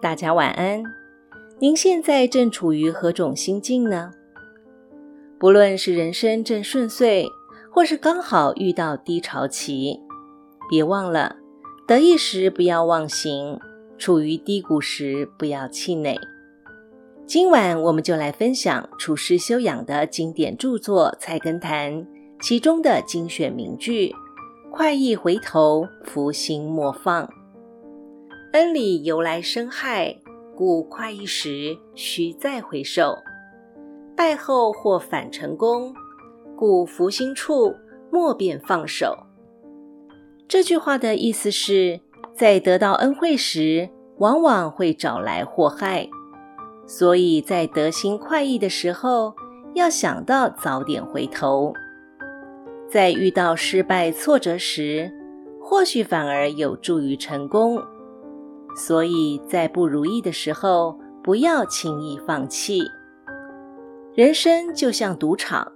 大家晚安。您现在正处于何种心境呢？不论是人生正顺遂，或是刚好遇到低潮期，别忘了，得意时不要忘形，处于低谷时不要气馁。今晚我们就来分享处世修养的经典著作《菜根谭》其中的精选名句：“快意回头，福星莫放。恩里由来生害。”故快意时，须再回首；败后或反成功，故福星处，莫便放手。这句话的意思是，在得到恩惠时，往往会找来祸害，所以在得心快意的时候，要想到早点回头；在遇到失败挫折时，或许反而有助于成功。所以在不如意的时候，不要轻易放弃。人生就像赌场，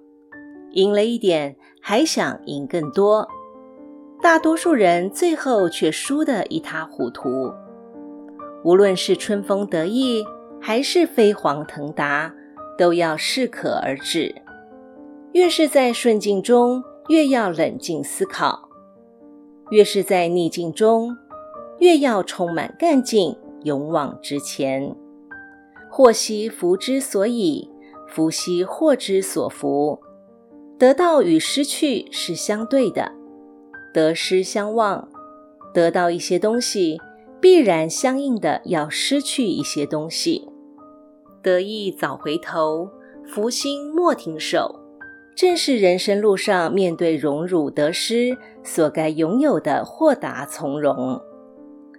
赢了一点，还想赢更多。大多数人最后却输得一塌糊涂。无论是春风得意，还是飞黄腾达，都要适可而止。越是在顺境中，越要冷静思考；越是在逆境中。越要充满干劲，勇往直前。祸兮福之所以，福兮祸之所伏。得到与失去是相对的，得失相望。得到一些东西，必然相应的要失去一些东西。得意早回头，福星莫停手，正是人生路上面对荣辱得失所该拥有的豁达从容。